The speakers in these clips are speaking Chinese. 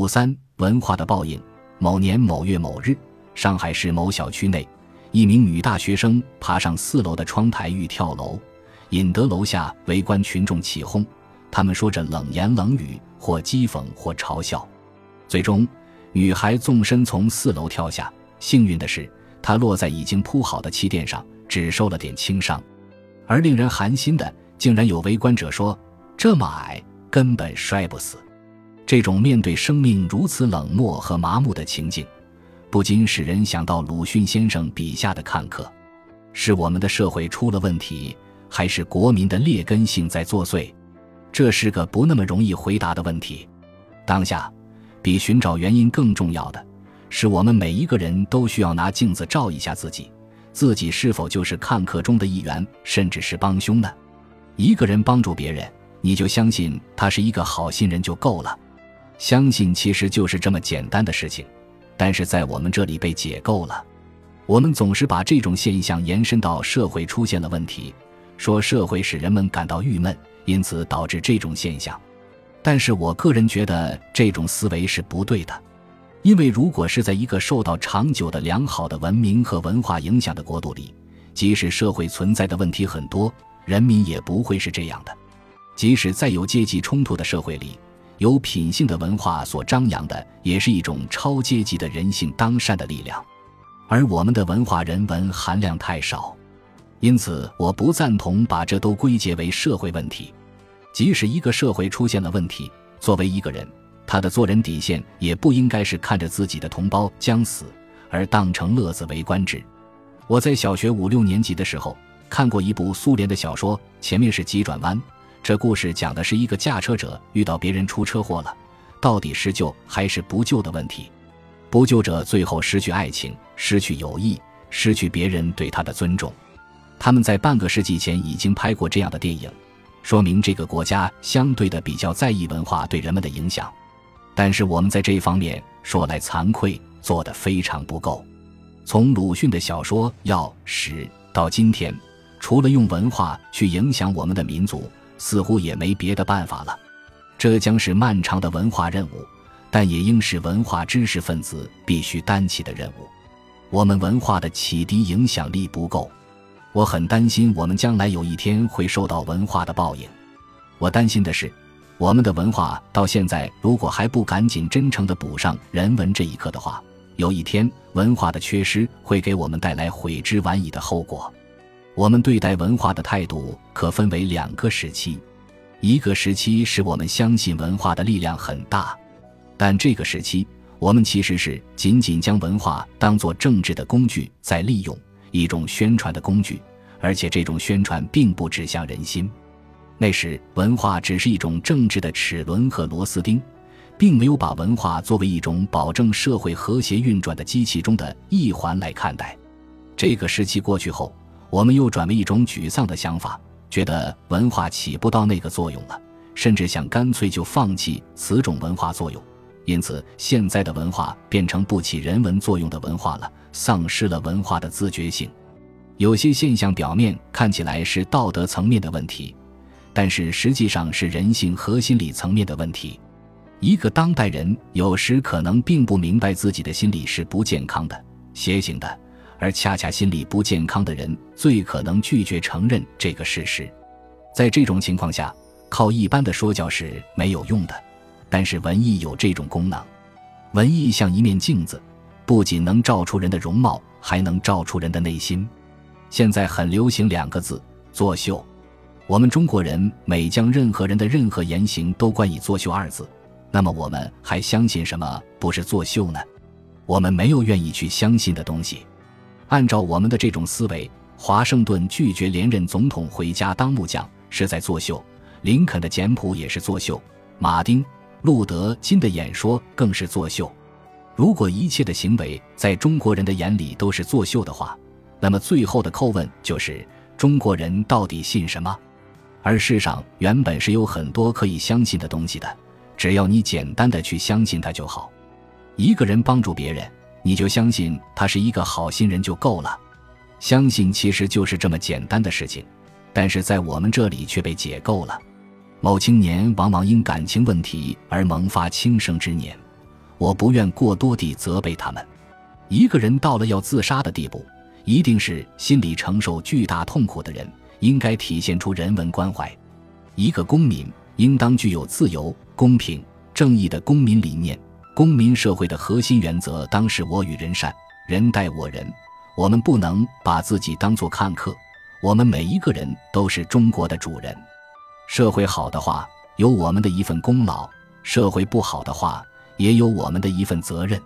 五三文化的报应。某年某月某日，上海市某小区内，一名女大学生爬上四楼的窗台欲跳楼，引得楼下围观群众起哄，他们说着冷言冷语，或讥讽或嘲笑。最终，女孩纵身从四楼跳下，幸运的是，她落在已经铺好的气垫上，只受了点轻伤。而令人寒心的，竟然有围观者说：“这么矮，根本摔不死。”这种面对生命如此冷漠和麻木的情境，不禁使人想到鲁迅先生笔下的看客：是我们的社会出了问题，还是国民的劣根性在作祟？这是个不那么容易回答的问题。当下，比寻找原因更重要的是，我们每一个人都需要拿镜子照一下自己，自己是否就是看客中的一员，甚至是帮凶呢？一个人帮助别人，你就相信他是一个好心人就够了。相信其实就是这么简单的事情，但是在我们这里被解构了。我们总是把这种现象延伸到社会出现了问题，说社会使人们感到郁闷，因此导致这种现象。但是我个人觉得这种思维是不对的，因为如果是在一个受到长久的良好的文明和文化影响的国度里，即使社会存在的问题很多，人民也不会是这样的。即使在有阶级冲突的社会里。有品性的文化所张扬的，也是一种超阶级的人性当善的力量，而我们的文化人文含量太少，因此我不赞同把这都归结为社会问题。即使一个社会出现了问题，作为一个人，他的做人底线也不应该是看着自己的同胞将死而当成乐子为观之。我在小学五六年级的时候看过一部苏联的小说，前面是急转弯。这故事讲的是一个驾车者遇到别人出车祸了，到底是救还是不救的问题。不救者最后失去爱情，失去友谊，失去别人对他的尊重。他们在半个世纪前已经拍过这样的电影，说明这个国家相对的比较在意文化对人们的影响。但是我们在这一方面说来惭愧，做得非常不够。从鲁迅的小说《要史》到今天，除了用文化去影响我们的民族。似乎也没别的办法了，这将是漫长的文化任务，但也应是文化知识分子必须担起的任务。我们文化的启迪影响力不够，我很担心我们将来有一天会受到文化的报应。我担心的是，我们的文化到现在如果还不赶紧真诚地补上人文这一课的话，有一天文化的缺失会给我们带来悔之晚矣的后果。我们对待文化的态度可分为两个时期，一个时期是我们相信文化的力量很大，但这个时期我们其实是仅仅将文化当作政治的工具在利用，一种宣传的工具，而且这种宣传并不指向人心。那时文化只是一种政治的齿轮和螺丝钉，并没有把文化作为一种保证社会和谐运转的机器中的一环来看待。这个时期过去后。我们又转为一种沮丧的想法，觉得文化起不到那个作用了，甚至想干脆就放弃此种文化作用。因此，现在的文化变成不起人文作用的文化了，丧失了文化的自觉性。有些现象表面看起来是道德层面的问题，但是实际上是人性和心理层面的问题。一个当代人有时可能并不明白自己的心理是不健康的、邪性的。而恰恰心理不健康的人最可能拒绝承认这个事实，在这种情况下，靠一般的说教是没有用的。但是文艺有这种功能，文艺像一面镜子，不仅能照出人的容貌，还能照出人的内心。现在很流行两个字“作秀”，我们中国人每将任何人的任何言行都冠以“作秀”二字，那么我们还相信什么不是作秀呢？我们没有愿意去相信的东西。按照我们的这种思维，华盛顿拒绝连任总统回家当木匠是在作秀，林肯的简谱也是作秀，马丁·路德·金的演说更是作秀。如果一切的行为在中国人的眼里都是作秀的话，那么最后的叩问就是中国人到底信什么？而世上原本是有很多可以相信的东西的，只要你简单的去相信它就好。一个人帮助别人。你就相信他是一个好心人就够了，相信其实就是这么简单的事情，但是在我们这里却被解构了。某青年往往因感情问题而萌发轻生之念，我不愿过多地责备他们。一个人到了要自杀的地步，一定是心里承受巨大痛苦的人，应该体现出人文关怀。一个公民应当具有自由、公平、正义的公民理念。公民社会的核心原则当是我与人善，人待我人。我们不能把自己当作看客，我们每一个人都是中国的主人。社会好的话，有我们的一份功劳；社会不好的话，也有我们的一份责任。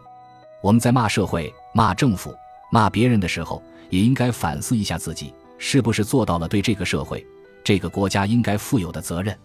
我们在骂社会、骂政府、骂别人的时候，也应该反思一下自己，是不是做到了对这个社会、这个国家应该负有的责任。